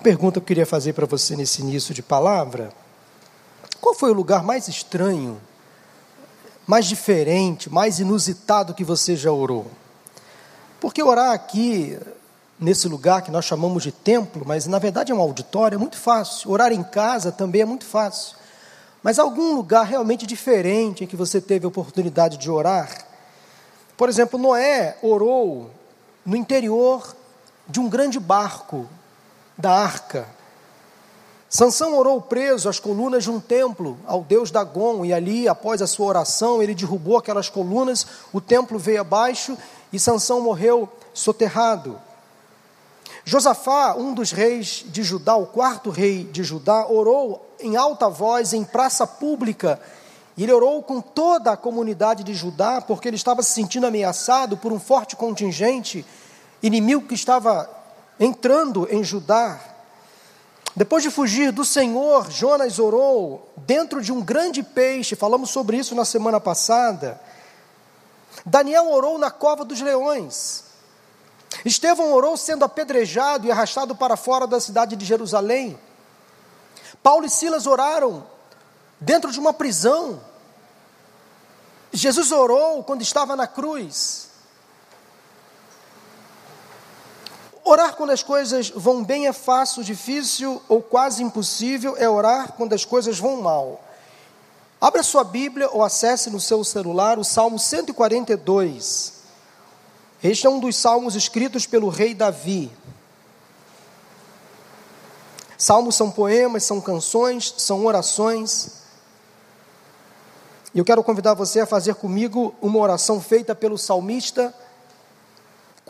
pergunta que eu queria fazer para você nesse início de palavra. Qual foi o lugar mais estranho, mais diferente, mais inusitado que você já orou? Porque orar aqui, nesse lugar que nós chamamos de templo, mas na verdade é um auditório, é muito fácil. Orar em casa também é muito fácil. Mas algum lugar realmente diferente em que você teve a oportunidade de orar? Por exemplo, Noé orou no interior de um grande barco da arca. Sansão orou preso às colunas de um templo ao deus Dagon, e ali, após a sua oração, ele derrubou aquelas colunas, o templo veio abaixo e Sansão morreu soterrado. Josafá, um dos reis de Judá, o quarto rei de Judá, orou em alta voz em praça pública. Ele orou com toda a comunidade de Judá, porque ele estava se sentindo ameaçado por um forte contingente inimigo que estava entrando em Judá. Depois de fugir do Senhor, Jonas orou dentro de um grande peixe, falamos sobre isso na semana passada. Daniel orou na cova dos leões. Estevão orou sendo apedrejado e arrastado para fora da cidade de Jerusalém. Paulo e Silas oraram dentro de uma prisão. Jesus orou quando estava na cruz. Orar quando as coisas vão bem é fácil, difícil ou quase impossível é orar quando as coisas vão mal. Abra sua Bíblia ou acesse no seu celular o Salmo 142. Este é um dos salmos escritos pelo rei Davi. Salmos são poemas, são canções, são orações. E eu quero convidar você a fazer comigo uma oração feita pelo salmista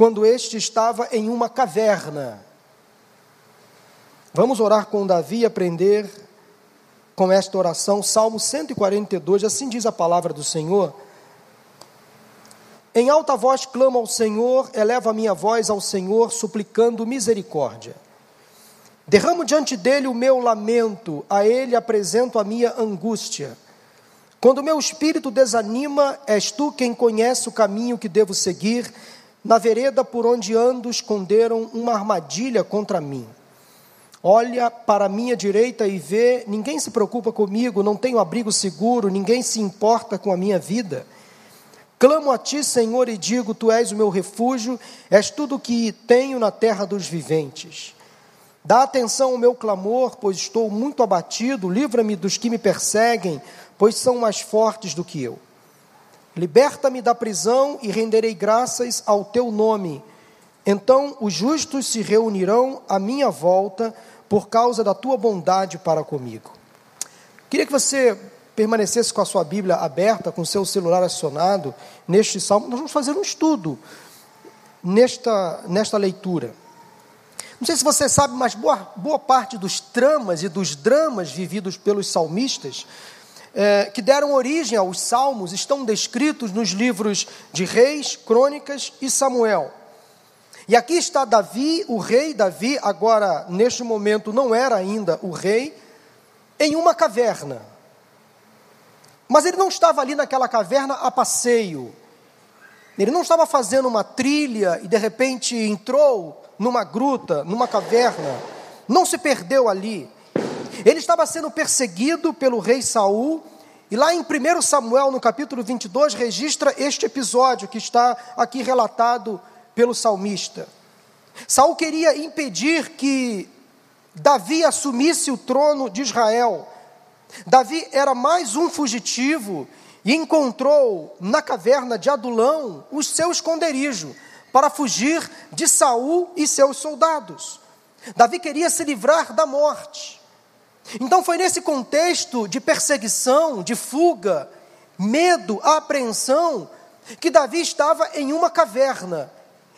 quando este estava em uma caverna. Vamos orar com Davi e aprender com esta oração, Salmo 142, assim diz a palavra do Senhor. Em alta voz clamo ao Senhor, eleva a minha voz ao Senhor, suplicando misericórdia. Derramo diante dele o meu lamento, a ele apresento a minha angústia. Quando meu espírito desanima, és tu quem conhece o caminho que devo seguir. Na vereda por onde ando, esconderam uma armadilha contra mim. Olha para a minha direita e vê: ninguém se preocupa comigo, não tenho abrigo seguro, ninguém se importa com a minha vida. Clamo a ti, Senhor, e digo: Tu és o meu refúgio, és tudo o que tenho na terra dos viventes. Dá atenção ao meu clamor, pois estou muito abatido, livra-me dos que me perseguem, pois são mais fortes do que eu. Liberta-me da prisão e renderei graças ao teu nome. Então os justos se reunirão à minha volta por causa da tua bondade para comigo. Queria que você permanecesse com a sua Bíblia aberta, com o seu celular acionado, neste salmo, nós vamos fazer um estudo nesta, nesta leitura. Não sei se você sabe, mas boa, boa parte dos tramas e dos dramas vividos pelos salmistas, é, que deram origem aos salmos, estão descritos nos livros de Reis, Crônicas e Samuel. E aqui está Davi, o rei Davi, agora neste momento não era ainda o rei, em uma caverna. Mas ele não estava ali naquela caverna a passeio. Ele não estava fazendo uma trilha e de repente entrou numa gruta, numa caverna. Não se perdeu ali. Ele estava sendo perseguido pelo rei Saul. E lá em 1 Samuel, no capítulo 22, registra este episódio que está aqui relatado pelo salmista. Saul queria impedir que Davi assumisse o trono de Israel. Davi era mais um fugitivo e encontrou na caverna de Adulão o seu esconderijo para fugir de Saul e seus soldados. Davi queria se livrar da morte. Então foi nesse contexto de perseguição, de fuga, medo, apreensão, que Davi estava em uma caverna.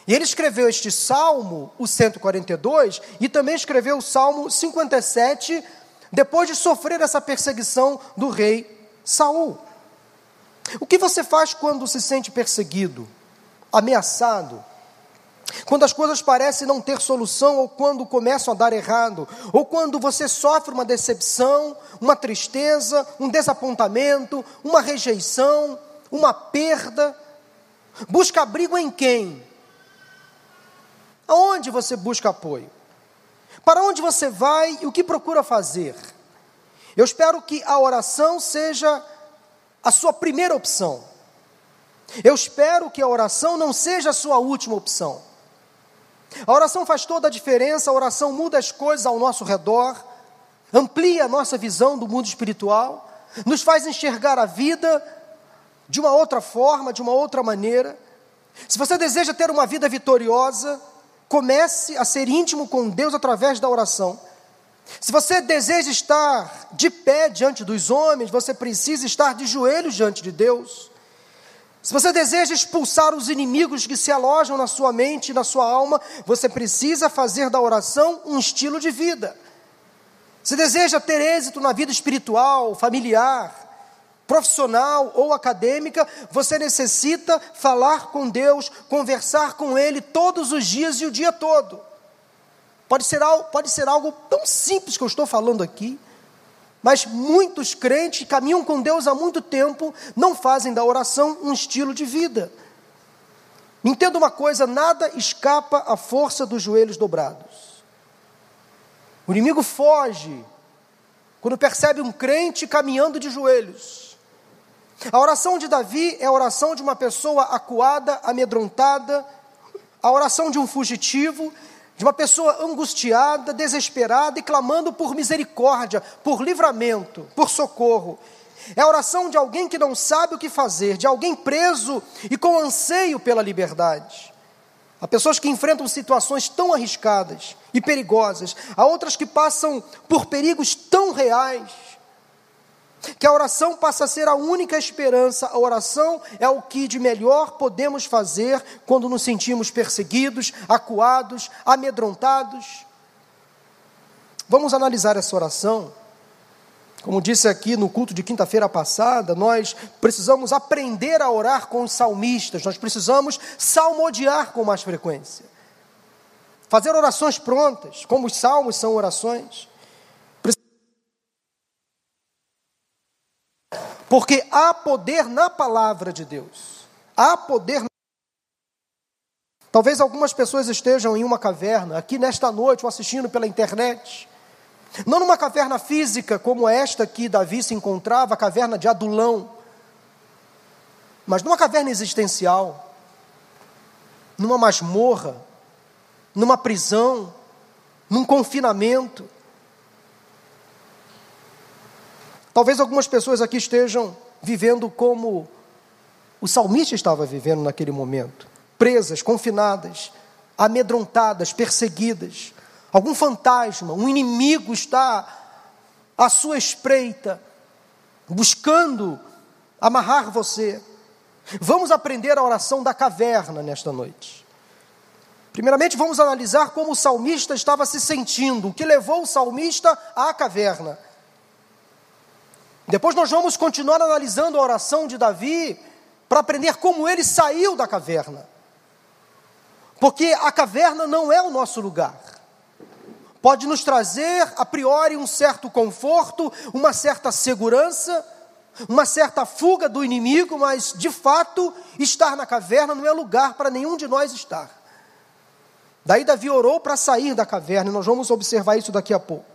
E ele escreveu este salmo, o 142, e também escreveu o salmo 57, depois de sofrer essa perseguição do rei Saul. O que você faz quando se sente perseguido, ameaçado? Quando as coisas parecem não ter solução, ou quando começam a dar errado, ou quando você sofre uma decepção, uma tristeza, um desapontamento, uma rejeição, uma perda, busca abrigo em quem? Aonde você busca apoio? Para onde você vai e o que procura fazer? Eu espero que a oração seja a sua primeira opção. Eu espero que a oração não seja a sua última opção. A oração faz toda a diferença, a oração muda as coisas ao nosso redor, amplia a nossa visão do mundo espiritual, nos faz enxergar a vida de uma outra forma, de uma outra maneira. Se você deseja ter uma vida vitoriosa, comece a ser íntimo com Deus através da oração. Se você deseja estar de pé diante dos homens, você precisa estar de joelhos diante de Deus. Se você deseja expulsar os inimigos que se alojam na sua mente e na sua alma, você precisa fazer da oração um estilo de vida. Se deseja ter êxito na vida espiritual, familiar, profissional ou acadêmica, você necessita falar com Deus, conversar com Ele todos os dias e o dia todo. Pode ser, algo, pode ser algo tão simples que eu estou falando aqui, mas muitos crentes que caminham com Deus há muito tempo não fazem da oração um estilo de vida. Entenda uma coisa: nada escapa à força dos joelhos dobrados. O inimigo foge quando percebe um crente caminhando de joelhos. A oração de Davi é a oração de uma pessoa acuada, amedrontada, a oração de um fugitivo de uma pessoa angustiada, desesperada e clamando por misericórdia, por livramento, por socorro. É a oração de alguém que não sabe o que fazer, de alguém preso e com anseio pela liberdade. Há pessoas que enfrentam situações tão arriscadas e perigosas, há outras que passam por perigos tão reais que a oração passa a ser a única esperança. A oração é o que de melhor podemos fazer quando nos sentimos perseguidos, acuados, amedrontados. Vamos analisar essa oração. Como disse aqui no culto de quinta-feira passada, nós precisamos aprender a orar com os salmistas, nós precisamos salmodiar com mais frequência. Fazer orações prontas, como os salmos são orações. Porque há poder na palavra de Deus. Há poder. Talvez algumas pessoas estejam em uma caverna, aqui nesta noite, ou assistindo pela internet. Não numa caverna física como esta que Davi se encontrava, a caverna de Adulão, mas numa caverna existencial, numa masmorra, numa prisão, num confinamento. Talvez algumas pessoas aqui estejam vivendo como o salmista estava vivendo naquele momento, presas, confinadas, amedrontadas, perseguidas. Algum fantasma, um inimigo está à sua espreita, buscando amarrar você. Vamos aprender a oração da caverna nesta noite. Primeiramente, vamos analisar como o salmista estava se sentindo, o que levou o salmista à caverna. Depois nós vamos continuar analisando a oração de Davi para aprender como ele saiu da caverna. Porque a caverna não é o nosso lugar. Pode nos trazer, a priori, um certo conforto, uma certa segurança, uma certa fuga do inimigo, mas, de fato, estar na caverna não é lugar para nenhum de nós estar. Daí Davi orou para sair da caverna, e nós vamos observar isso daqui a pouco.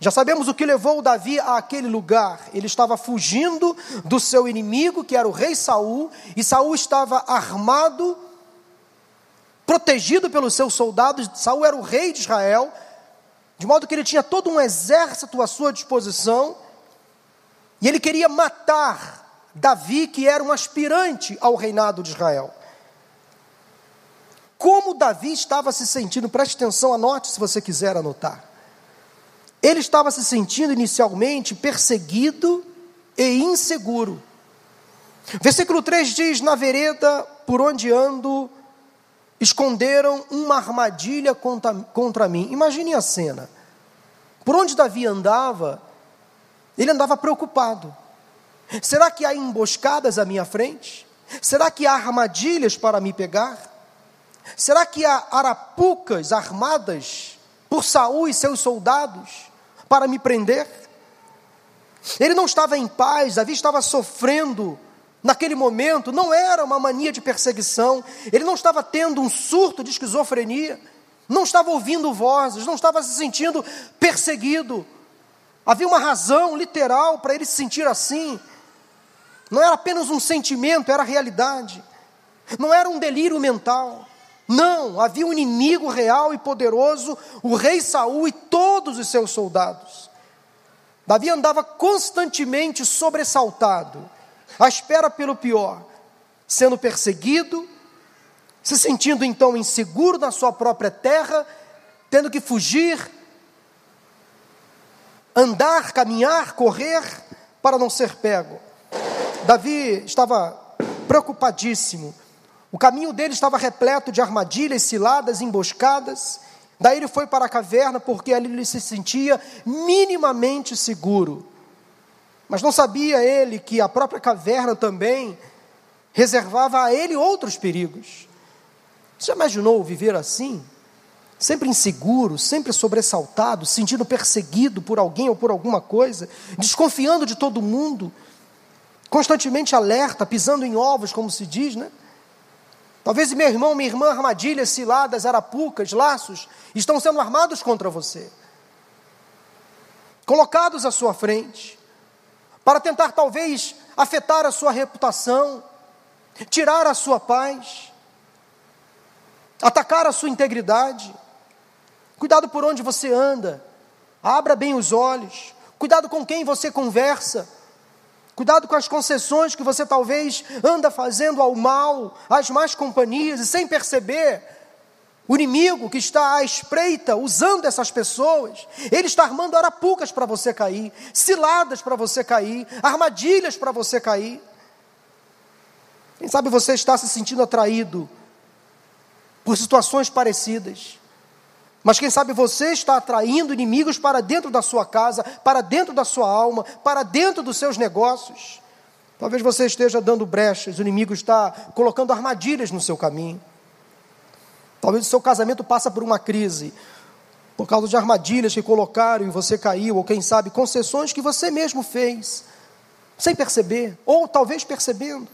Já sabemos o que levou Davi àquele lugar. Ele estava fugindo do seu inimigo, que era o rei Saul, e Saul estava armado, protegido pelos seus soldados. Saul era o rei de Israel, de modo que ele tinha todo um exército à sua disposição, e ele queria matar Davi, que era um aspirante ao reinado de Israel. Como Davi estava se sentindo, preste atenção, anote se você quiser anotar. Ele estava se sentindo inicialmente perseguido e inseguro. Versículo 3 diz: Na vereda por onde ando, esconderam uma armadilha contra, contra mim. Imagine a cena. Por onde Davi andava, ele andava preocupado. Será que há emboscadas à minha frente? Será que há armadilhas para me pegar? Será que há arapucas armadas por Saul e seus soldados? Para me prender. Ele não estava em paz, Davi estava sofrendo naquele momento, não era uma mania de perseguição, ele não estava tendo um surto de esquizofrenia, não estava ouvindo vozes, não estava se sentindo perseguido. Havia uma razão literal para ele se sentir assim. Não era apenas um sentimento, era realidade. Não era um delírio mental. Não, havia um inimigo real e poderoso, o rei Saul e todos os seus soldados. Davi andava constantemente sobressaltado, à espera pelo pior, sendo perseguido, se sentindo então inseguro na sua própria terra, tendo que fugir, andar, caminhar, correr para não ser pego. Davi estava preocupadíssimo o caminho dele estava repleto de armadilhas, ciladas, emboscadas. Daí ele foi para a caverna porque ali ele se sentia minimamente seguro. Mas não sabia ele que a própria caverna também reservava a ele outros perigos. Você imaginou viver assim? Sempre inseguro, sempre sobressaltado, sentindo perseguido por alguém ou por alguma coisa, desconfiando de todo mundo, constantemente alerta, pisando em ovos, como se diz, né? Talvez meu irmão, minha irmã, armadilhas, ciladas, arapucas, laços, estão sendo armados contra você, colocados à sua frente, para tentar talvez afetar a sua reputação, tirar a sua paz, atacar a sua integridade. Cuidado por onde você anda, abra bem os olhos, cuidado com quem você conversa. Cuidado com as concessões que você talvez anda fazendo ao mal, às más companhias, e sem perceber, o inimigo que está à espreita, usando essas pessoas, ele está armando arapucas para você cair, ciladas para você cair, armadilhas para você cair. Quem sabe você está se sentindo atraído por situações parecidas. Mas quem sabe você está atraindo inimigos para dentro da sua casa, para dentro da sua alma, para dentro dos seus negócios. Talvez você esteja dando brechas, o inimigo está colocando armadilhas no seu caminho. Talvez o seu casamento passa por uma crise, por causa de armadilhas que colocaram e você caiu, ou quem sabe concessões que você mesmo fez, sem perceber, ou talvez percebendo.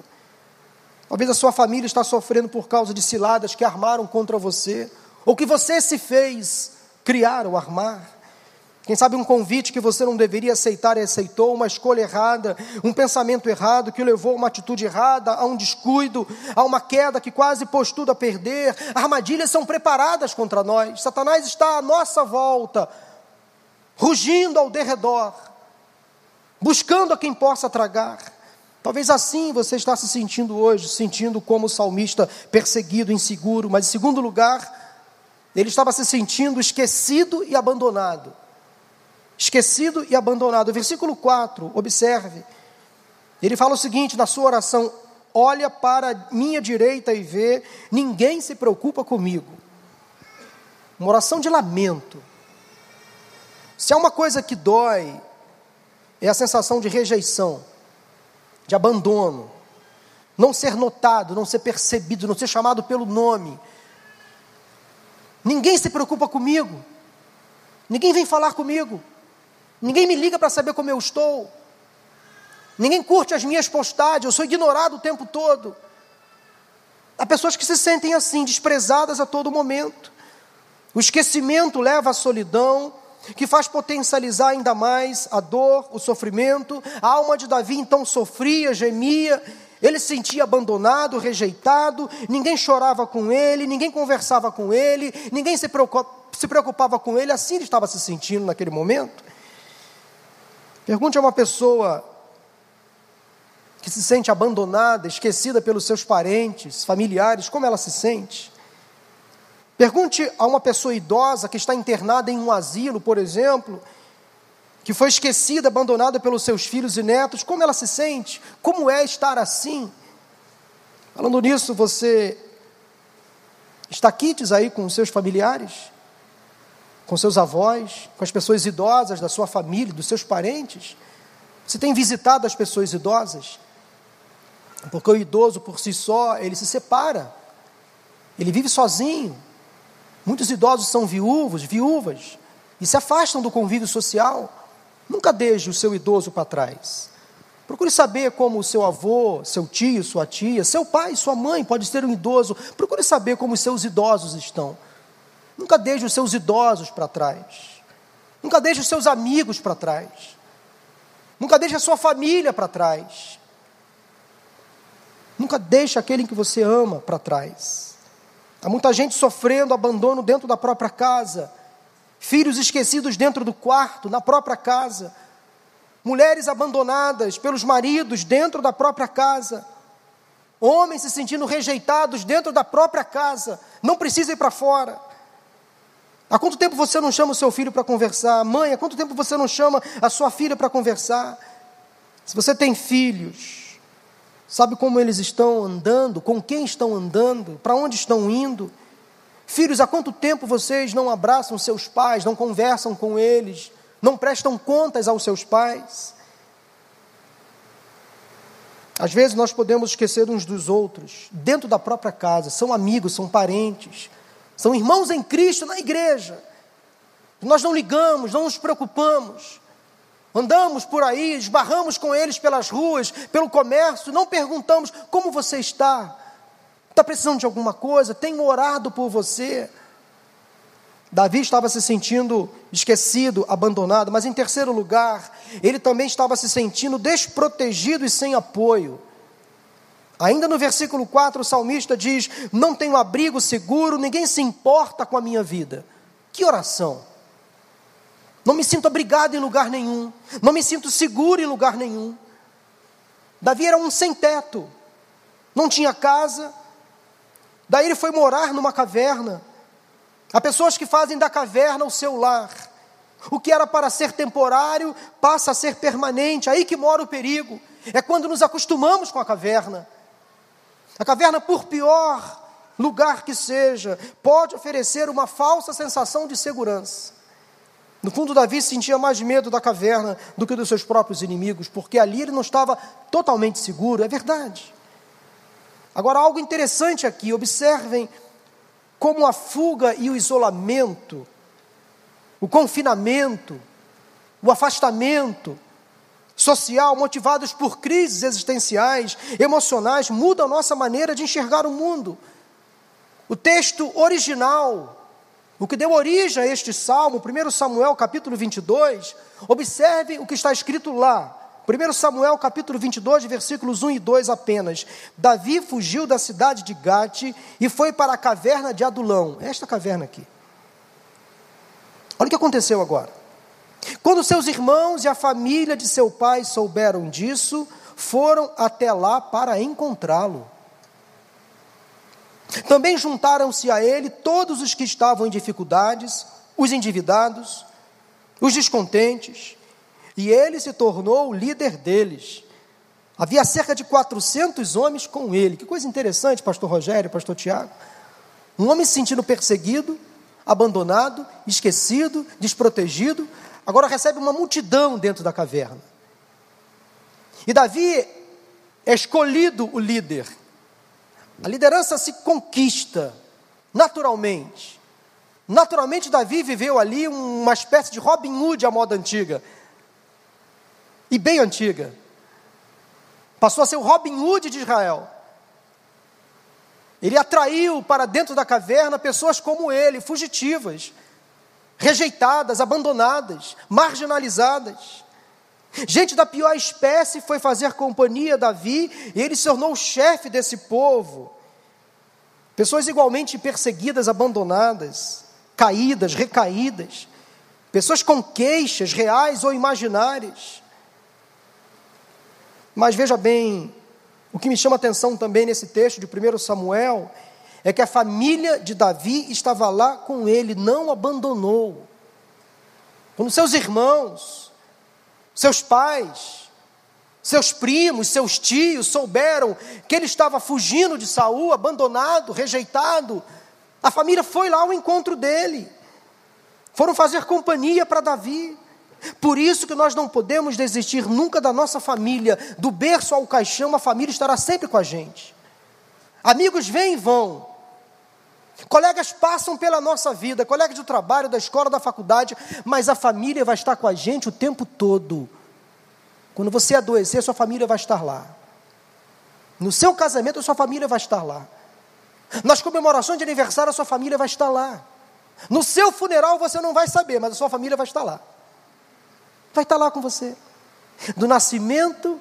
Talvez a sua família está sofrendo por causa de ciladas que armaram contra você ou que você se fez criar ou armar. Quem sabe um convite que você não deveria aceitar e aceitou, uma escolha errada, um pensamento errado que levou a uma atitude errada, a um descuido, a uma queda que quase pôs tudo a perder. Armadilhas são preparadas contra nós. Satanás está à nossa volta, rugindo ao derredor, buscando a quem possa tragar. Talvez assim você está se sentindo hoje, sentindo como salmista perseguido, inseguro, mas em segundo lugar, ele estava se sentindo esquecido e abandonado. Esquecido e abandonado. Versículo 4, observe. Ele fala o seguinte na sua oração: Olha para minha direita e vê, ninguém se preocupa comigo. Uma oração de lamento. Se há uma coisa que dói, é a sensação de rejeição, de abandono, não ser notado, não ser percebido, não ser chamado pelo nome, Ninguém se preocupa comigo. Ninguém vem falar comigo. Ninguém me liga para saber como eu estou. Ninguém curte as minhas postagens. Eu sou ignorado o tempo todo. Há pessoas que se sentem assim, desprezadas a todo momento. O esquecimento leva à solidão, que faz potencializar ainda mais a dor, o sofrimento. A alma de Davi então sofria, gemia, ele se sentia abandonado, rejeitado, ninguém chorava com ele, ninguém conversava com ele, ninguém se preocupava com ele, assim ele estava se sentindo naquele momento. Pergunte a uma pessoa que se sente abandonada, esquecida pelos seus parentes, familiares, como ela se sente. Pergunte a uma pessoa idosa que está internada em um asilo, por exemplo, que foi esquecida, abandonada pelos seus filhos e netos, como ela se sente? Como é estar assim? Falando nisso, você está quites aí com seus familiares, com seus avós, com as pessoas idosas da sua família, dos seus parentes? Você tem visitado as pessoas idosas? Porque o idoso por si só, ele se separa, ele vive sozinho. Muitos idosos são viúvos, viúvas, e se afastam do convívio social. Nunca deixe o seu idoso para trás. Procure saber como o seu avô, seu tio, sua tia, seu pai, sua mãe pode ser um idoso. Procure saber como os seus idosos estão. Nunca deixe os seus idosos para trás. Nunca deixe os seus amigos para trás. Nunca deixe a sua família para trás. Nunca deixe aquele que você ama para trás. Há muita gente sofrendo abandono dentro da própria casa, filhos esquecidos dentro do quarto, na própria casa, mulheres abandonadas pelos maridos dentro da própria casa, homens se sentindo rejeitados dentro da própria casa, não precisa ir para fora. Há quanto tempo você não chama o seu filho para conversar? Mãe, há quanto tempo você não chama a sua filha para conversar? Se você tem filhos, sabe como eles estão andando, com quem estão andando, para onde estão indo? Filhos, há quanto tempo vocês não abraçam seus pais, não conversam com eles, não prestam contas aos seus pais? Às vezes nós podemos esquecer uns dos outros, dentro da própria casa, são amigos, são parentes, são irmãos em Cristo na igreja. Nós não ligamos, não nos preocupamos. Andamos por aí, esbarramos com eles pelas ruas, pelo comércio, não perguntamos como você está. Está precisando de alguma coisa? Tenho orado por você. Davi estava se sentindo esquecido, abandonado, mas em terceiro lugar, ele também estava se sentindo desprotegido e sem apoio. Ainda no versículo 4, o salmista diz: Não tenho abrigo seguro, ninguém se importa com a minha vida. Que oração! Não me sinto abrigado em lugar nenhum, não me sinto seguro em lugar nenhum. Davi era um sem-teto, não tinha casa, daí ele foi morar numa caverna. Há pessoas que fazem da caverna o seu lar. O que era para ser temporário passa a ser permanente, aí que mora o perigo. É quando nos acostumamos com a caverna. A caverna, por pior lugar que seja, pode oferecer uma falsa sensação de segurança. No fundo, Davi sentia mais medo da caverna do que dos seus próprios inimigos, porque ali ele não estava totalmente seguro, é verdade. Agora, algo interessante aqui, observem como a fuga e o isolamento, o confinamento, o afastamento, social, motivados por crises existenciais, emocionais, mudam a nossa maneira de enxergar o mundo. O texto original, o que deu origem a este salmo, 1 Samuel capítulo 22, observe o que está escrito lá. 1 Samuel capítulo 22, versículos 1 e 2 apenas. Davi fugiu da cidade de Gate e foi para a caverna de Adulão. Esta caverna aqui. Olha o que aconteceu agora. Quando seus irmãos e a família de seu pai souberam disso, foram até lá para encontrá-lo. Também juntaram-se a ele todos os que estavam em dificuldades, os endividados, os descontentes, e ele se tornou o líder deles. Havia cerca de 400 homens com ele. Que coisa interessante, pastor Rogério, pastor Tiago. Um homem se sentindo perseguido, abandonado, esquecido, desprotegido, agora recebe uma multidão dentro da caverna. E Davi é escolhido o líder. A liderança se conquista naturalmente. Naturalmente, Davi viveu ali uma espécie de Robin Hood à moda antiga. E bem antiga. Passou a ser o Robin Hood de Israel. Ele atraiu para dentro da caverna pessoas como ele, fugitivas, rejeitadas, abandonadas, marginalizadas. Gente da pior espécie foi fazer companhia a Davi e ele se tornou o chefe desse povo. Pessoas igualmente perseguidas, abandonadas, caídas, recaídas. Pessoas com queixas reais ou imaginárias. Mas veja bem, o que me chama atenção também nesse texto de 1 Samuel é que a família de Davi estava lá com ele, não abandonou. Quando seus irmãos, seus pais, seus primos, seus tios souberam que ele estava fugindo de Saul, abandonado, rejeitado, a família foi lá ao encontro dele. Foram fazer companhia para Davi. Por isso que nós não podemos desistir nunca da nossa família, do berço ao caixão, a família estará sempre com a gente. Amigos vêm e vão, Colegas passam pela nossa vida, colegas do trabalho, da escola, da faculdade, mas a família vai estar com a gente o tempo todo. Quando você adoecer, sua família vai estar lá. No seu casamento, sua família vai estar lá. Nas comemorações de aniversário, a sua família vai estar lá. No seu funeral você não vai saber, mas a sua família vai estar lá. Vai estar lá com você. Do nascimento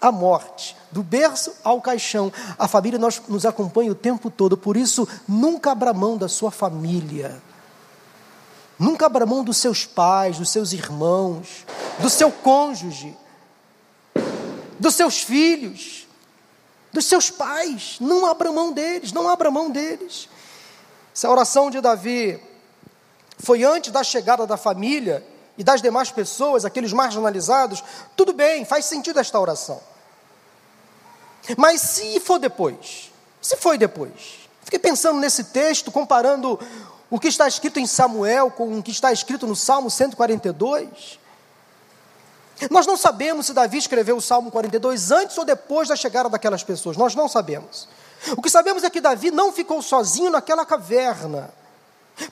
à morte, do berço ao caixão, a família nós, nos acompanha o tempo todo, por isso nunca abra mão da sua família. Nunca abra mão dos seus pais, dos seus irmãos, do seu cônjuge, dos seus filhos, dos seus pais. Não abra mão deles, não abra mão deles. Se a oração de Davi foi antes da chegada da família e das demais pessoas, aqueles marginalizados, tudo bem, faz sentido esta oração. Mas se for depois, se foi depois, fiquei pensando nesse texto, comparando o que está escrito em Samuel com o que está escrito no Salmo 142. Nós não sabemos se Davi escreveu o Salmo 42 antes ou depois da chegada daquelas pessoas, nós não sabemos. O que sabemos é que Davi não ficou sozinho naquela caverna.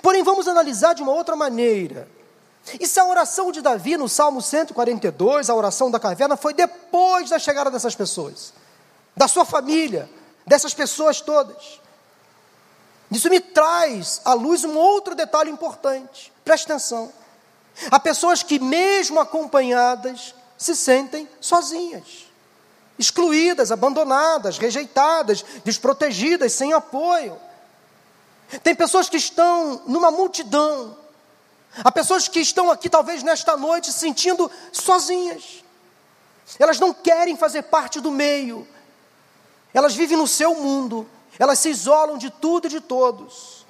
Porém, vamos analisar de uma outra maneira. E se a oração de Davi no Salmo 142, a oração da caverna, foi depois da chegada dessas pessoas, da sua família, dessas pessoas todas? Isso me traz à luz um outro detalhe importante. Preste atenção. Há pessoas que, mesmo acompanhadas, se sentem sozinhas excluídas, abandonadas, rejeitadas, desprotegidas, sem apoio. Tem pessoas que estão numa multidão. Há pessoas que estão aqui, talvez nesta noite, se sentindo sozinhas. Elas não querem fazer parte do meio. Elas vivem no seu mundo. Elas se isolam de tudo e de todos.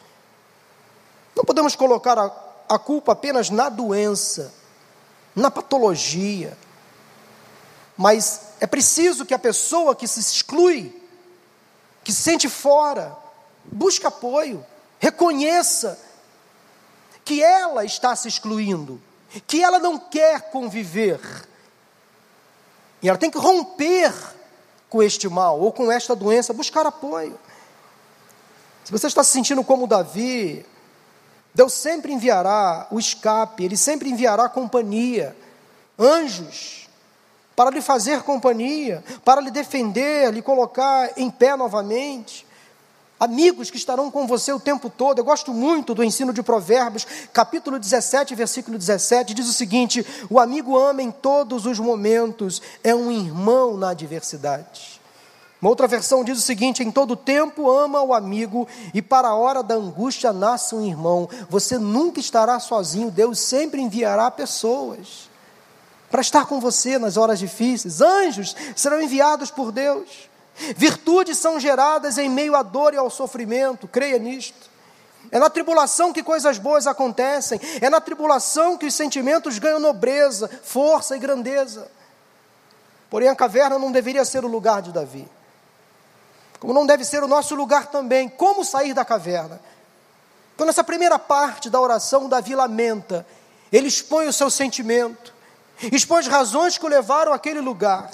Não podemos colocar a, a culpa apenas na doença, na patologia mas é preciso que a pessoa que se exclui, que se sente fora, busque apoio, reconheça que ela está se excluindo, que ela não quer conviver. E ela tem que romper com este mal ou com esta doença, buscar apoio. Se você está se sentindo como Davi, Deus sempre enviará o escape, Ele sempre enviará companhia, anjos, para lhe fazer companhia, para lhe defender, lhe colocar em pé novamente. Amigos que estarão com você o tempo todo. Eu gosto muito do ensino de Provérbios, capítulo 17, versículo 17, diz o seguinte: O amigo ama em todos os momentos, é um irmão na adversidade. Uma outra versão diz o seguinte: em todo tempo ama o amigo, e para a hora da angústia nasce um irmão. Você nunca estará sozinho, Deus sempre enviará pessoas para estar com você nas horas difíceis. Anjos serão enviados por Deus. Virtudes são geradas em meio à dor e ao sofrimento, creia nisto. É na tribulação que coisas boas acontecem, é na tribulação que os sentimentos ganham nobreza, força e grandeza. Porém, a caverna não deveria ser o lugar de Davi, como não deve ser o nosso lugar também. Como sair da caverna? Então, nessa primeira parte da oração, Davi lamenta, ele expõe o seu sentimento, expõe as razões que o levaram àquele lugar.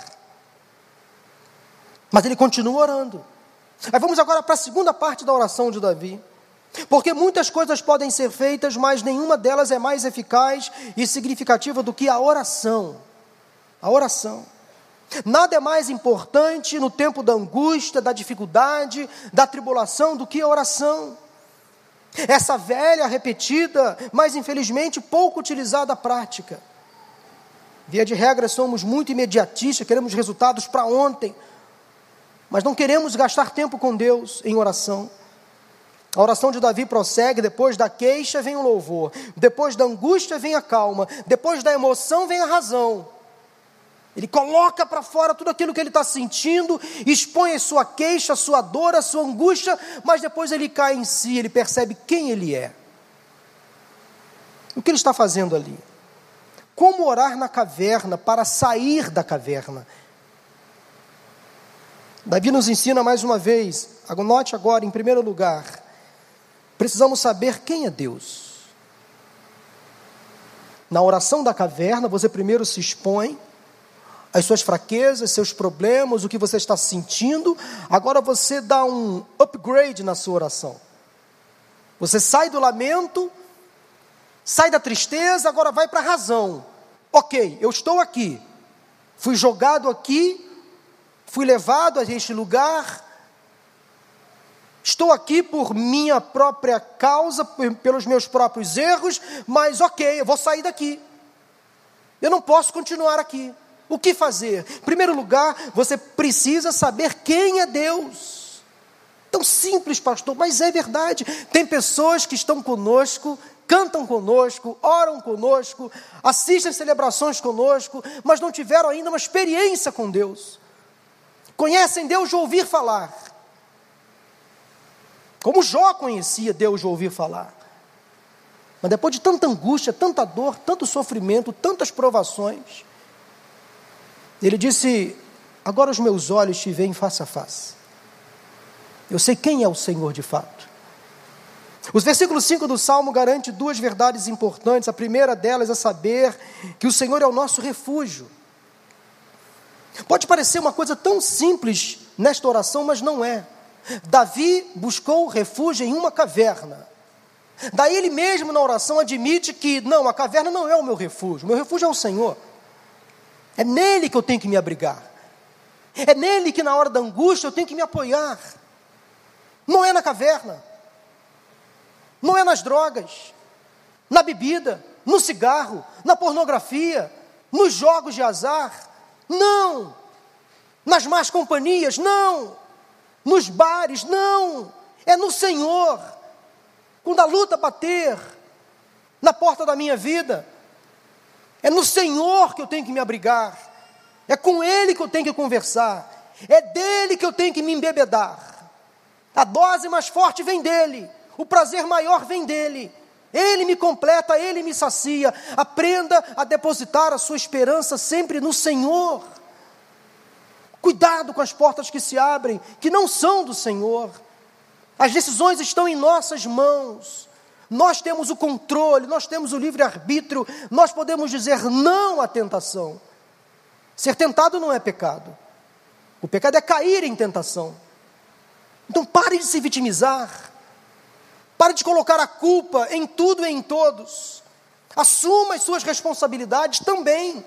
Mas ele continua orando. Aí vamos agora para a segunda parte da oração de Davi. Porque muitas coisas podem ser feitas, mas nenhuma delas é mais eficaz e significativa do que a oração. A oração. Nada é mais importante no tempo da angústia, da dificuldade, da tribulação do que a oração. Essa velha, repetida, mas infelizmente pouco utilizada prática. Via de regra, somos muito imediatistas, queremos resultados para ontem, mas não queremos gastar tempo com Deus em oração. A oração de Davi prossegue: depois da queixa vem o louvor, depois da angústia vem a calma, depois da emoção vem a razão. Ele coloca para fora tudo aquilo que ele está sentindo, expõe a sua queixa, a sua dor, a sua angústia, mas depois ele cai em si, ele percebe quem ele é. O que ele está fazendo ali? Como orar na caverna para sair da caverna? Davi nos ensina mais uma vez, anote agora, em primeiro lugar, precisamos saber quem é Deus. Na oração da caverna, você primeiro se expõe as suas fraquezas, seus problemas, o que você está sentindo. Agora você dá um upgrade na sua oração. Você sai do lamento sai da tristeza, agora vai para a razão. Ok, eu estou aqui, fui jogado aqui, fui levado a este lugar, Estou aqui por minha própria causa, pelos meus próprios erros, mas ok, eu vou sair daqui. Eu não posso continuar aqui. O que fazer? Em primeiro lugar, você precisa saber quem é Deus. Tão simples, pastor, mas é verdade. Tem pessoas que estão conosco, cantam conosco, oram conosco, assistem celebrações conosco, mas não tiveram ainda uma experiência com Deus. Conhecem Deus de ouvir falar. Como Jó conhecia Deus de ouvir falar. Mas depois de tanta angústia, tanta dor, tanto sofrimento, tantas provações, ele disse: Agora os meus olhos te veem face a face. Eu sei quem é o Senhor de fato. Os versículos 5 do Salmo garante duas verdades importantes. A primeira delas é saber que o Senhor é o nosso refúgio. Pode parecer uma coisa tão simples nesta oração, mas não é. Davi buscou refúgio em uma caverna. Daí ele mesmo na oração admite que, não, a caverna não é o meu refúgio, o meu refúgio é o Senhor. É nele que eu tenho que me abrigar. É nele que na hora da angústia eu tenho que me apoiar. Não é na caverna. Não é nas drogas, na bebida, no cigarro, na pornografia, nos jogos de azar. Não. Nas más companhias, não. Nos bares, não. É no Senhor. Quando a luta bater na porta da minha vida, é no Senhor que eu tenho que me abrigar. É com Ele que eu tenho que conversar. É dele que eu tenho que me embebedar. A dose mais forte vem dele. O prazer maior vem dele. Ele me completa, ele me sacia. Aprenda a depositar a sua esperança sempre no Senhor. Cuidado com as portas que se abrem, que não são do Senhor. As decisões estão em nossas mãos. Nós temos o controle, nós temos o livre-arbítrio, nós podemos dizer não à tentação. Ser tentado não é pecado. O pecado é cair em tentação. Então pare de se vitimizar. Pare de colocar a culpa em tudo e em todos. Assuma as suas responsabilidades também.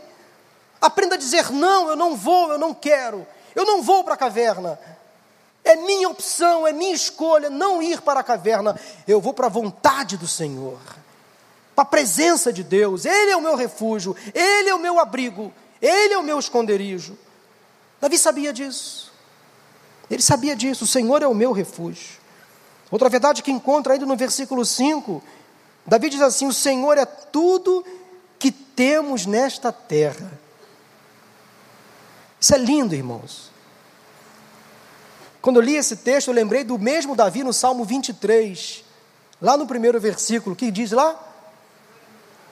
Aprenda a dizer não, eu não vou, eu não quero. Eu não vou para a caverna. É minha opção, é minha escolha não ir para a caverna. Eu vou para a vontade do Senhor, para a presença de Deus. Ele é o meu refúgio, Ele é o meu abrigo, Ele é o meu esconderijo. Davi sabia disso. Ele sabia disso. O Senhor é o meu refúgio. Outra verdade que encontra ainda no versículo 5, Davi diz assim: O Senhor é tudo que temos nesta terra. Isso é lindo, irmãos. Quando eu li esse texto, eu lembrei do mesmo Davi no Salmo 23, lá no primeiro versículo, que diz lá: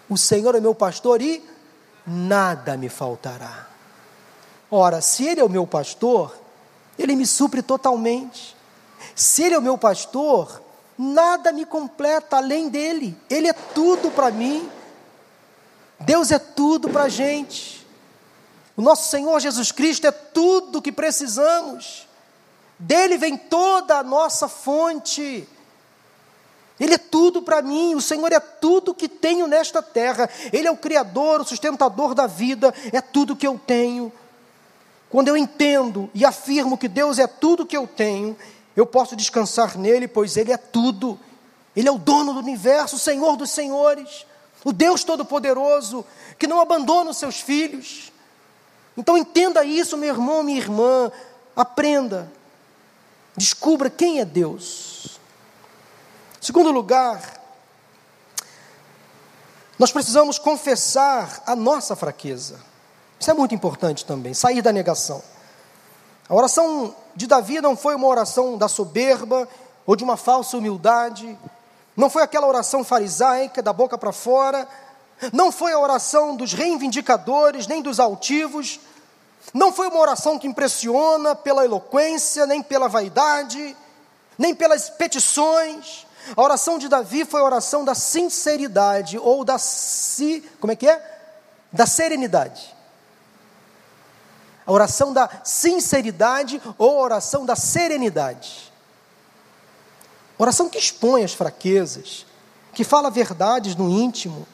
O Senhor é meu pastor e nada me faltará. Ora, se Ele é o meu pastor, Ele me supre totalmente. Se Ele é o meu pastor, nada me completa além dele. Ele é tudo para mim. Deus é tudo para a gente. O nosso Senhor Jesus Cristo é tudo que precisamos. Dele vem toda a nossa fonte. Ele é tudo para mim, o Senhor é tudo que tenho nesta terra. Ele é o Criador, o sustentador da vida, é tudo que eu tenho. Quando eu entendo e afirmo que Deus é tudo que eu tenho, eu posso descansar nele, pois Ele é tudo. Ele é o dono do universo, o Senhor dos senhores, o Deus Todo-Poderoso, que não abandona os seus filhos. Então entenda isso, meu irmão, minha irmã, aprenda Descubra quem é Deus. Segundo lugar, nós precisamos confessar a nossa fraqueza. Isso é muito importante também, sair da negação. A oração de Davi não foi uma oração da soberba ou de uma falsa humildade, não foi aquela oração farisaica da boca para fora, não foi a oração dos reivindicadores nem dos altivos, não foi uma oração que impressiona pela eloquência, nem pela vaidade, nem pelas petições. A oração de Davi foi a oração da sinceridade ou da si, como é que é? Da serenidade. A oração da sinceridade ou a oração da serenidade. Oração que expõe as fraquezas, que fala verdades no íntimo.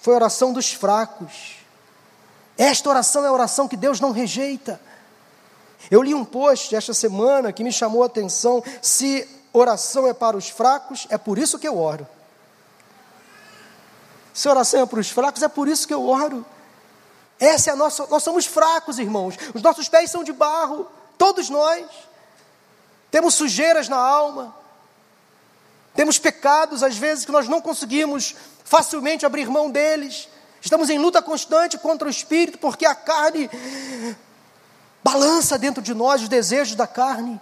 Foi a oração dos fracos esta oração é a oração que Deus não rejeita. Eu li um post esta semana que me chamou a atenção. Se oração é para os fracos, é por isso que eu oro. Se oração é para os fracos, é por isso que eu oro. Essa é a nossa. Nós somos fracos, irmãos. Os nossos pés são de barro. Todos nós. Temos sujeiras na alma. Temos pecados, às vezes, que nós não conseguimos facilmente abrir mão deles. Estamos em luta constante contra o espírito, porque a carne balança dentro de nós os desejos da carne.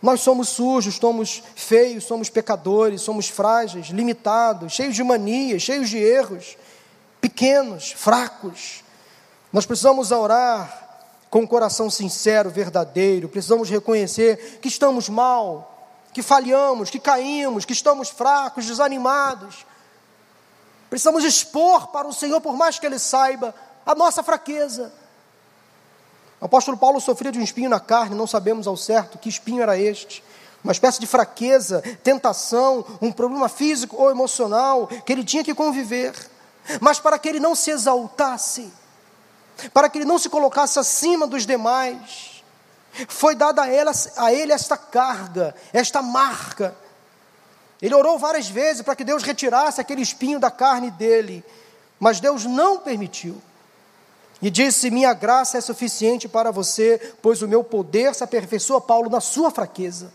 Nós somos sujos, somos feios, somos pecadores, somos frágeis, limitados, cheios de manias, cheios de erros, pequenos, fracos. Nós precisamos orar com um coração sincero, verdadeiro, precisamos reconhecer que estamos mal, que falhamos, que caímos, que estamos fracos, desanimados. Precisamos expor para o Senhor, por mais que Ele saiba, a nossa fraqueza. O apóstolo Paulo sofria de um espinho na carne, não sabemos ao certo que espinho era este. Uma espécie de fraqueza, tentação, um problema físico ou emocional que ele tinha que conviver. Mas para que ele não se exaltasse, para que ele não se colocasse acima dos demais, foi dada a, ela, a ele esta carga, esta marca. Ele orou várias vezes para que Deus retirasse aquele espinho da carne dele, mas Deus não permitiu. E disse: Minha graça é suficiente para você, pois o meu poder se aperfeiçoa, Paulo, na sua fraqueza.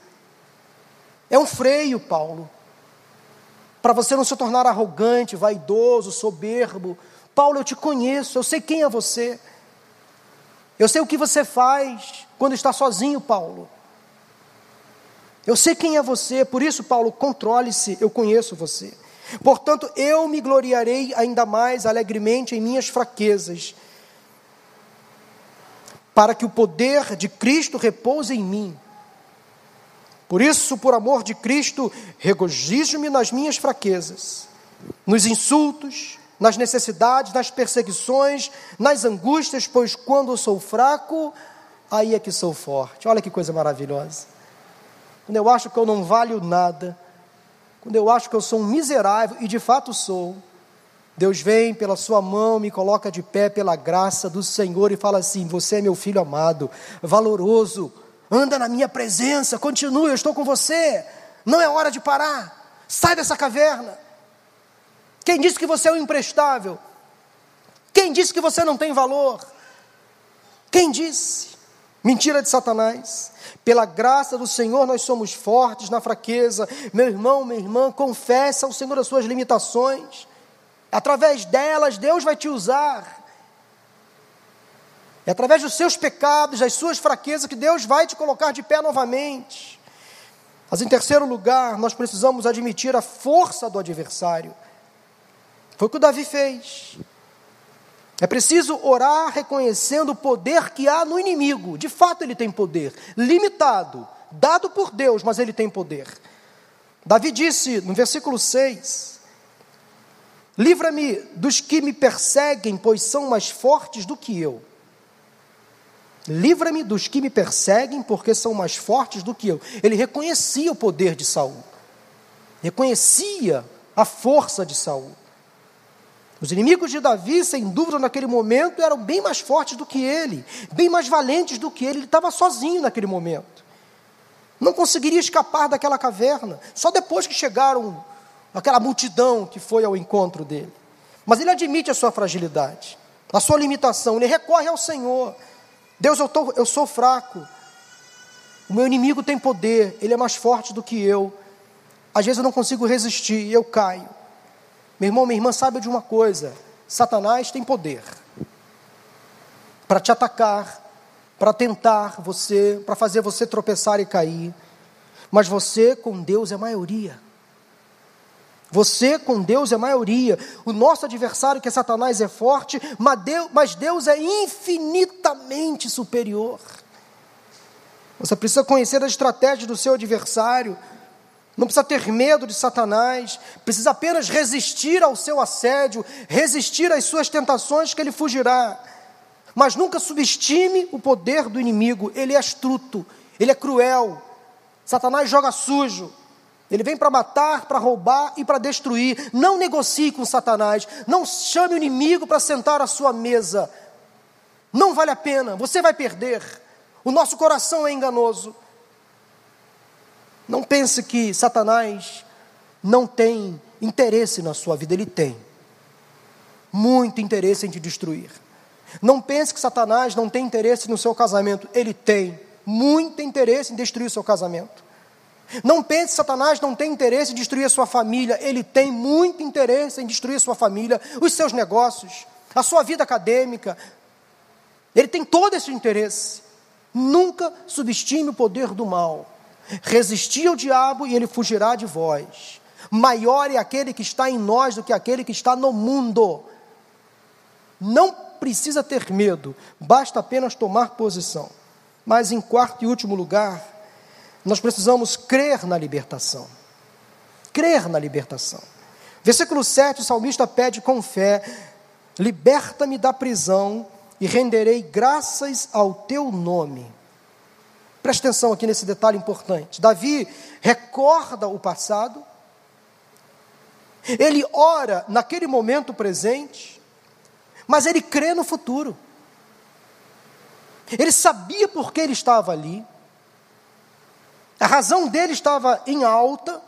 É um freio, Paulo, para você não se tornar arrogante, vaidoso, soberbo. Paulo, eu te conheço, eu sei quem é você. Eu sei o que você faz quando está sozinho, Paulo. Eu sei quem é você, por isso, Paulo, controle-se, eu conheço você. Portanto, eu me gloriarei ainda mais alegremente em minhas fraquezas para que o poder de Cristo repouse em mim. Por isso, por amor de Cristo, regozijo-me nas minhas fraquezas, nos insultos, nas necessidades, nas perseguições, nas angústias, pois quando sou fraco, aí é que sou forte. Olha que coisa maravilhosa. Quando eu acho que eu não valho nada, quando eu acho que eu sou um miserável, e de fato sou, Deus vem pela sua mão, me coloca de pé pela graça do Senhor e fala assim: Você é meu filho amado, valoroso, anda na minha presença, continue, eu estou com você, não é hora de parar, sai dessa caverna. Quem disse que você é um imprestável? Quem disse que você não tem valor? Quem disse? Mentira de Satanás. Pela graça do Senhor nós somos fortes na fraqueza. Meu irmão, minha irmã, confessa ao Senhor as suas limitações. Através delas, Deus vai te usar. É através dos seus pecados, das suas fraquezas, que Deus vai te colocar de pé novamente. Mas em terceiro lugar, nós precisamos admitir a força do adversário. Foi o que o Davi fez. É preciso orar reconhecendo o poder que há no inimigo. De fato, ele tem poder, limitado, dado por Deus, mas ele tem poder. Davi disse no versículo 6: Livra-me dos que me perseguem, pois são mais fortes do que eu. Livra-me dos que me perseguem, porque são mais fortes do que eu. Ele reconhecia o poder de Saul. Reconhecia a força de Saul. Os inimigos de Davi, sem dúvida, naquele momento, eram bem mais fortes do que ele, bem mais valentes do que ele. Ele estava sozinho naquele momento. Não conseguiria escapar daquela caverna. Só depois que chegaram aquela multidão que foi ao encontro dele. Mas ele admite a sua fragilidade, a sua limitação, ele recorre ao Senhor. Deus, eu, tô, eu sou fraco, o meu inimigo tem poder, ele é mais forte do que eu. Às vezes eu não consigo resistir e eu caio. Meu irmão, minha irmã, sabe de uma coisa: Satanás tem poder para te atacar, para tentar você, para fazer você tropeçar e cair. Mas você com Deus é maioria. Você com Deus é maioria. O nosso adversário, que é Satanás, é forte, mas Deus é infinitamente superior. Você precisa conhecer a estratégia do seu adversário. Não precisa ter medo de Satanás, precisa apenas resistir ao seu assédio, resistir às suas tentações, que ele fugirá. Mas nunca subestime o poder do inimigo, ele é astuto, ele é cruel. Satanás joga sujo. Ele vem para matar, para roubar e para destruir. Não negocie com Satanás. Não chame o inimigo para sentar à sua mesa. Não vale a pena, você vai perder. O nosso coração é enganoso. Não pense que Satanás não tem interesse na sua vida, ele tem. Muito interesse em te destruir. Não pense que Satanás não tem interesse no seu casamento, ele tem muito interesse em destruir o seu casamento. Não pense que Satanás não tem interesse em destruir a sua família, ele tem muito interesse em destruir a sua família, os seus negócios, a sua vida acadêmica. Ele tem todo esse interesse. Nunca subestime o poder do mal. Resisti ao diabo e ele fugirá de vós. Maior é aquele que está em nós do que aquele que está no mundo. Não precisa ter medo, basta apenas tomar posição. Mas em quarto e último lugar, nós precisamos crer na libertação. Crer na libertação. Versículo 7, o salmista pede com fé: Liberta-me da prisão e renderei graças ao teu nome. Preste atenção aqui nesse detalhe importante. Davi recorda o passado, ele ora naquele momento presente, mas ele crê no futuro. Ele sabia por que ele estava ali, a razão dele estava em alta,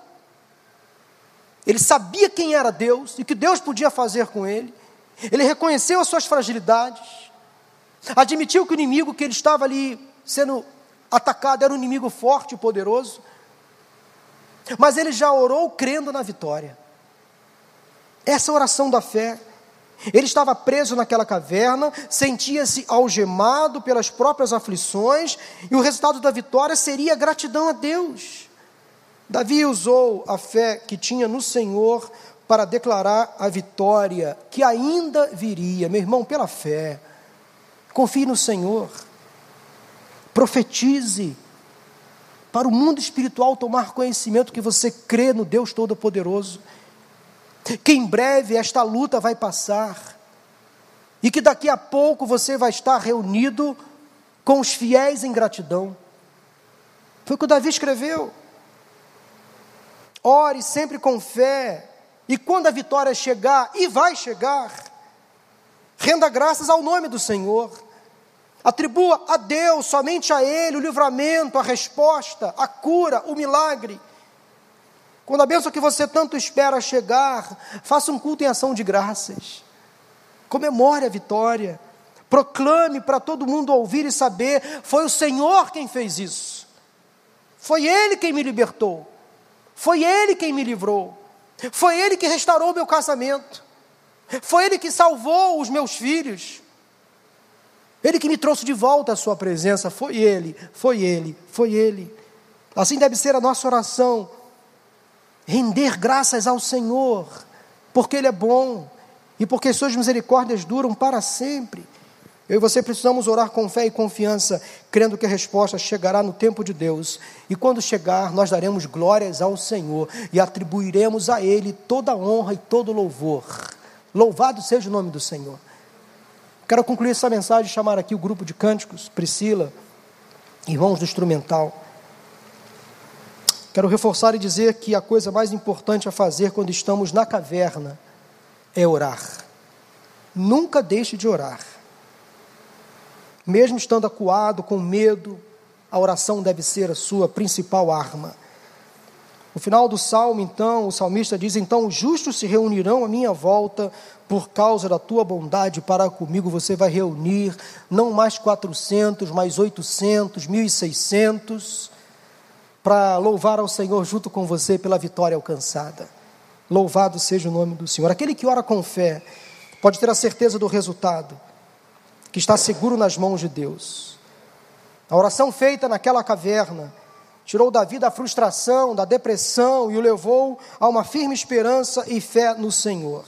ele sabia quem era Deus e o que Deus podia fazer com ele, ele reconheceu as suas fragilidades, admitiu que o inimigo que ele estava ali sendo atacado era um inimigo forte e poderoso, mas ele já orou crendo na vitória. Essa oração da fé ele estava preso naquela caverna, sentia-se algemado pelas próprias aflições, e o resultado da vitória seria gratidão a Deus. Davi usou a fé que tinha no Senhor para declarar a vitória que ainda viria. Meu irmão, pela fé, confie no Senhor, profetize, para o mundo espiritual tomar conhecimento que você crê no Deus Todo-Poderoso que em breve esta luta vai passar e que daqui a pouco você vai estar reunido com os fiéis em gratidão. Foi o que o Davi escreveu. Ore sempre com fé, e quando a vitória chegar, e vai chegar, renda graças ao nome do Senhor. Atribua a Deus, somente a Ele, o livramento, a resposta, a cura, o milagre. Quando a bênção que você tanto espera chegar, faça um culto em ação de graças. Comemore a vitória. Proclame para todo mundo ouvir e saber: foi o Senhor quem fez isso. Foi Ele quem me libertou. Foi Ele quem me livrou. Foi Ele que restaurou meu casamento. Foi Ele que salvou os meus filhos. Ele que me trouxe de volta à Sua presença. Foi Ele, foi Ele, foi Ele. Assim deve ser a nossa oração render graças ao Senhor, porque Ele é bom e porque Suas misericórdias duram para sempre. Eu e você precisamos orar com fé e confiança, crendo que a resposta chegará no tempo de Deus. E quando chegar, nós daremos glórias ao Senhor e atribuiremos a Ele toda a honra e todo louvor. Louvado seja o nome do Senhor. Quero concluir essa mensagem e chamar aqui o grupo de cânticos, Priscila, irmãos do instrumental. Quero reforçar e dizer que a coisa mais importante a fazer quando estamos na caverna é orar. Nunca deixe de orar. Mesmo estando acuado, com medo, a oração deve ser a sua principal arma. No final do salmo, então, o salmista diz: Então os justos se reunirão à minha volta, por causa da tua bondade para comigo. Você vai reunir não mais 400, mais 800, 1.600 para louvar ao Senhor junto com você pela vitória alcançada. Louvado seja o nome do Senhor. Aquele que ora com fé pode ter a certeza do resultado, que está seguro nas mãos de Deus. A oração feita naquela caverna tirou Davi da frustração, da depressão e o levou a uma firme esperança e fé no Senhor.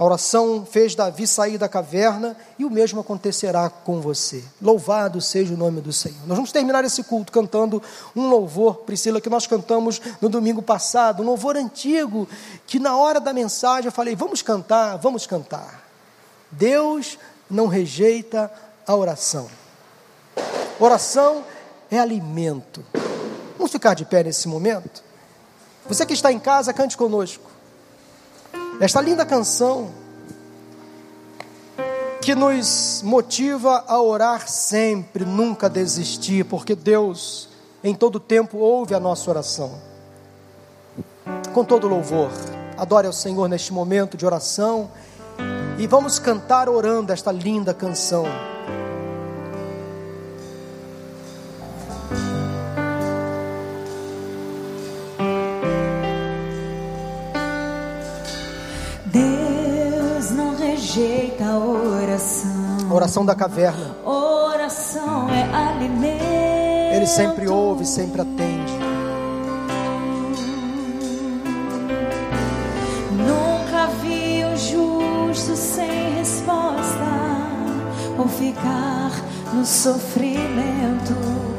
A oração fez Davi sair da caverna e o mesmo acontecerá com você. Louvado seja o nome do Senhor. Nós vamos terminar esse culto cantando um louvor, Priscila, que nós cantamos no domingo passado, um louvor antigo, que na hora da mensagem eu falei: vamos cantar, vamos cantar. Deus não rejeita a oração. Oração é alimento. Vamos ficar de pé nesse momento? Você que está em casa, cante conosco esta linda canção, que nos motiva a orar sempre, nunca desistir, porque Deus em todo tempo ouve a nossa oração. Com todo louvor, adore ao Senhor neste momento de oração e vamos cantar orando esta linda canção. A oração da caverna. Oração é alimento. Ele sempre ouve, sempre atende. Nunca vi um justo sem resposta ou ficar no sofrimento.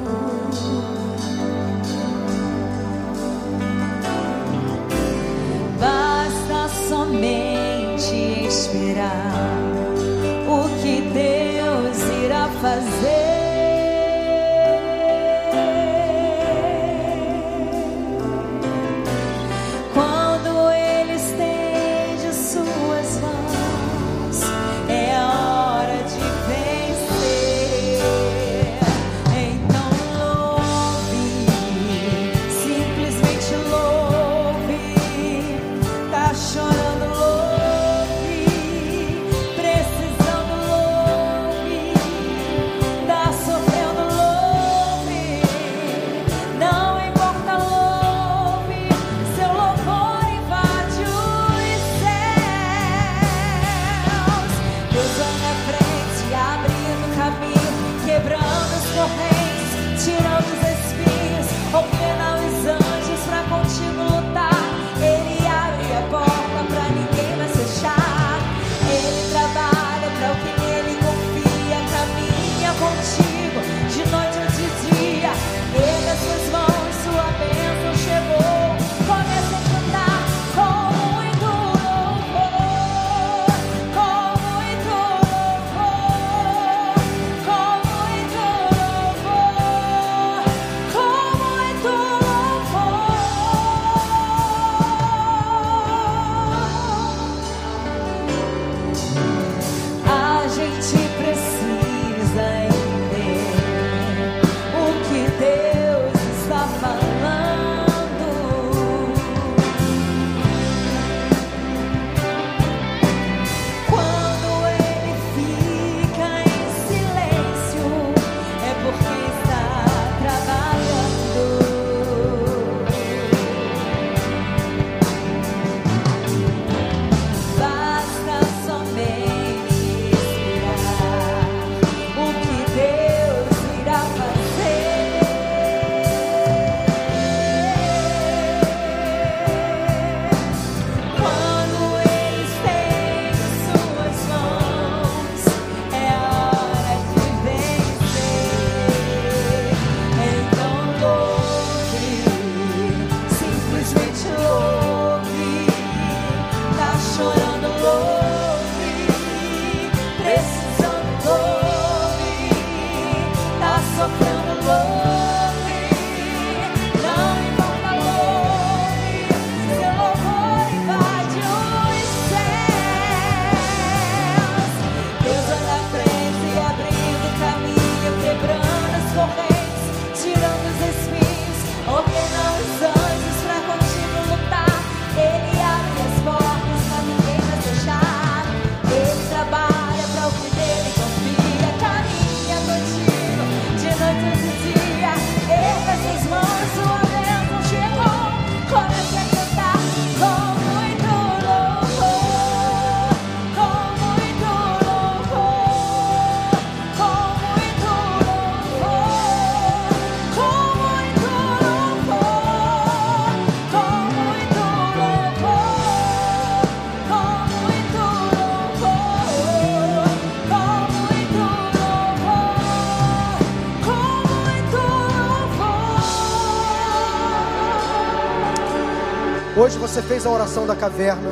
Fez a oração da caverna.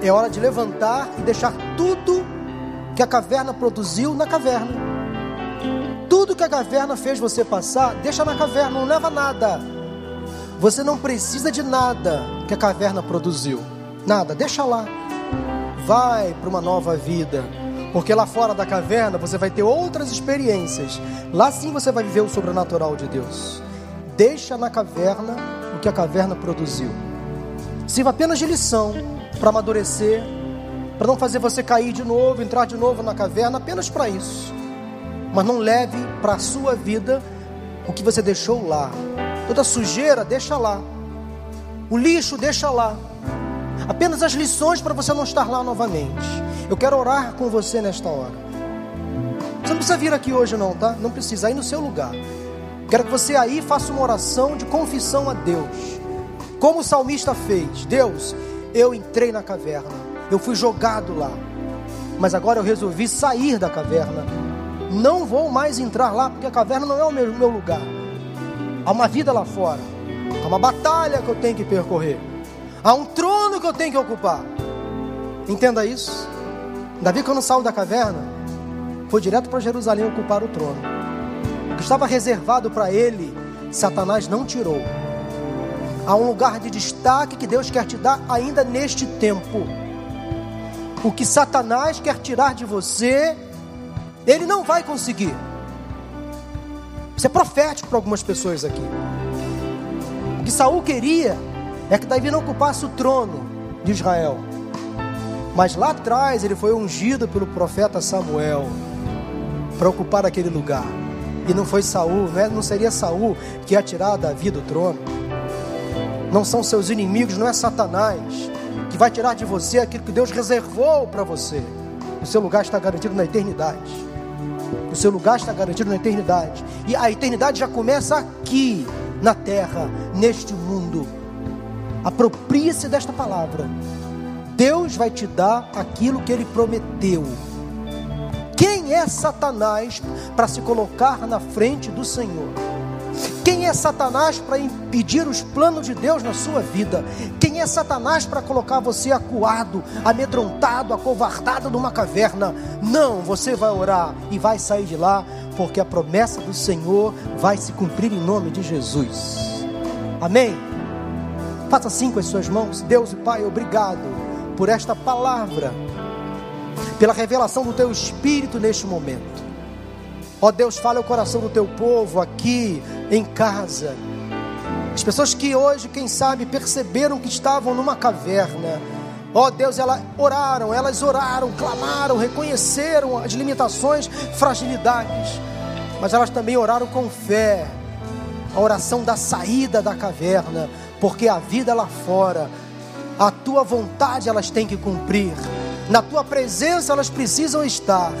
É hora de levantar e deixar tudo que a caverna produziu na caverna. Tudo que a caverna fez você passar, deixa na caverna, não leva nada. Você não precisa de nada que a caverna produziu. Nada, deixa lá. Vai para uma nova vida. Porque lá fora da caverna você vai ter outras experiências. Lá sim você vai viver o sobrenatural de Deus. Deixa na caverna o que a caverna produziu. Sirva apenas de lição para amadurecer, para não fazer você cair de novo, entrar de novo na caverna, apenas para isso. Mas não leve para a sua vida o que você deixou lá. Toda sujeira, deixa lá. O lixo, deixa lá. Apenas as lições para você não estar lá novamente. Eu quero orar com você nesta hora. Você não precisa vir aqui hoje, não, tá? Não precisa, aí no seu lugar. Quero que você aí faça uma oração de confissão a Deus. Como o salmista fez: Deus, eu entrei na caverna, eu fui jogado lá, mas agora eu resolvi sair da caverna. Não vou mais entrar lá, porque a caverna não é o meu, meu lugar. Há uma vida lá fora, há uma batalha que eu tenho que percorrer, há um trono que eu tenho que ocupar. Entenda isso. Davi, quando saiu da caverna, foi direto para Jerusalém ocupar o trono. O que estava reservado para ele, Satanás não tirou. Há um lugar de destaque que Deus quer te dar ainda neste tempo. O que Satanás quer tirar de você, ele não vai conseguir. Isso é profético para algumas pessoas aqui. O que Saul queria é que Davi não ocupasse o trono de Israel. Mas lá atrás ele foi ungido pelo profeta Samuel para ocupar aquele lugar. E não foi Saul, não, é, não seria Saul que ia tirar Davi do trono. Não são seus inimigos, não é Satanás que vai tirar de você aquilo que Deus reservou para você. O seu lugar está garantido na eternidade. O seu lugar está garantido na eternidade. E a eternidade já começa aqui, na terra, neste mundo. Aproprie-se desta palavra Deus vai te dar aquilo que ele prometeu. Quem é Satanás para se colocar na frente do Senhor? Quem é Satanás para impedir os planos de Deus na sua vida? Quem é Satanás para colocar você acuado, amedrontado, acovardado numa caverna? Não, você vai orar e vai sair de lá, porque a promessa do Senhor vai se cumprir em nome de Jesus. Amém? Faça assim com as suas mãos. Deus e Pai, obrigado por esta palavra, pela revelação do teu espírito neste momento. Ó Deus, fale o coração do teu povo aqui em casa. As pessoas que hoje, quem sabe, perceberam que estavam numa caverna. Ó Deus, elas oraram, elas oraram, clamaram, reconheceram as limitações, fragilidades, mas elas também oraram com fé. A oração da saída da caverna, porque a vida lá fora a tua vontade elas têm que cumprir, na tua presença elas precisam estar.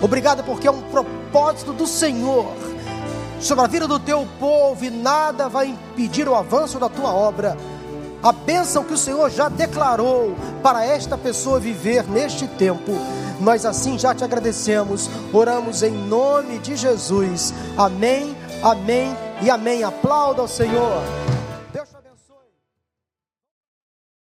Obrigado porque é um propósito do Senhor sobre a vida do teu povo e nada vai impedir o avanço da tua obra. A bênção que o Senhor já declarou para esta pessoa viver neste tempo. Nós assim já te agradecemos, oramos em nome de Jesus. Amém, amém e amém. Aplauda ao Senhor.